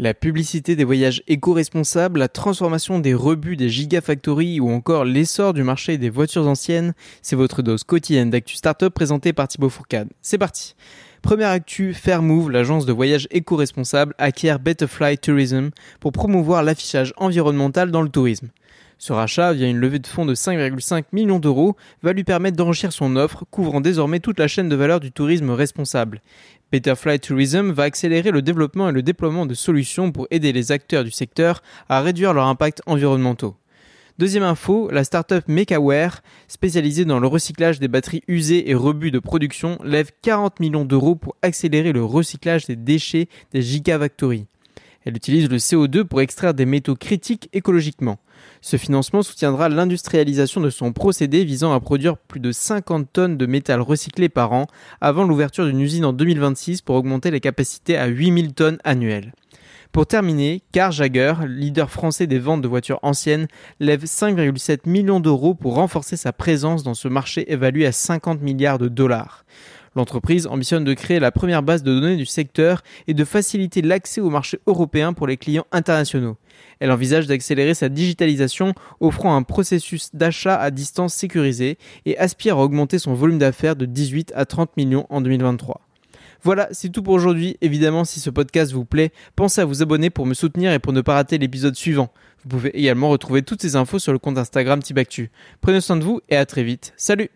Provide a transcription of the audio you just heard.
La publicité des voyages éco-responsables, la transformation des rebuts des gigafactories ou encore l'essor du marché des voitures anciennes, c'est votre dose quotidienne d'actu startup présentée par Thibaut Fourcade. C'est parti Première actu, Fairmove, l'agence de voyage éco-responsable, acquiert Betterfly Tourism pour promouvoir l'affichage environnemental dans le tourisme. Ce rachat, via une levée de fonds de 5,5 millions d'euros, va lui permettre d'enrichir son offre, couvrant désormais toute la chaîne de valeur du tourisme responsable. Betterfly Tourism va accélérer le développement et le déploiement de solutions pour aider les acteurs du secteur à réduire leur impact environnementaux. Deuxième info, la startup MakeAware, spécialisée dans le recyclage des batteries usées et rebuts de production, lève 40 millions d'euros pour accélérer le recyclage des déchets des gigafactories. Elle utilise le CO2 pour extraire des métaux critiques écologiquement. Ce financement soutiendra l'industrialisation de son procédé visant à produire plus de 50 tonnes de métal recyclé par an avant l'ouverture d'une usine en 2026 pour augmenter les capacités à 8000 tonnes annuelles. Pour terminer, Car Jagger, leader français des ventes de voitures anciennes, lève 5,7 millions d'euros pour renforcer sa présence dans ce marché évalué à 50 milliards de dollars. L'entreprise ambitionne de créer la première base de données du secteur et de faciliter l'accès au marché européen pour les clients internationaux. Elle envisage d'accélérer sa digitalisation, offrant un processus d'achat à distance sécurisé et aspire à augmenter son volume d'affaires de 18 à 30 millions en 2023. Voilà, c'est tout pour aujourd'hui. Évidemment, si ce podcast vous plaît, pensez à vous abonner pour me soutenir et pour ne pas rater l'épisode suivant. Vous pouvez également retrouver toutes ces infos sur le compte Instagram Tibactu. Prenez soin de vous et à très vite. Salut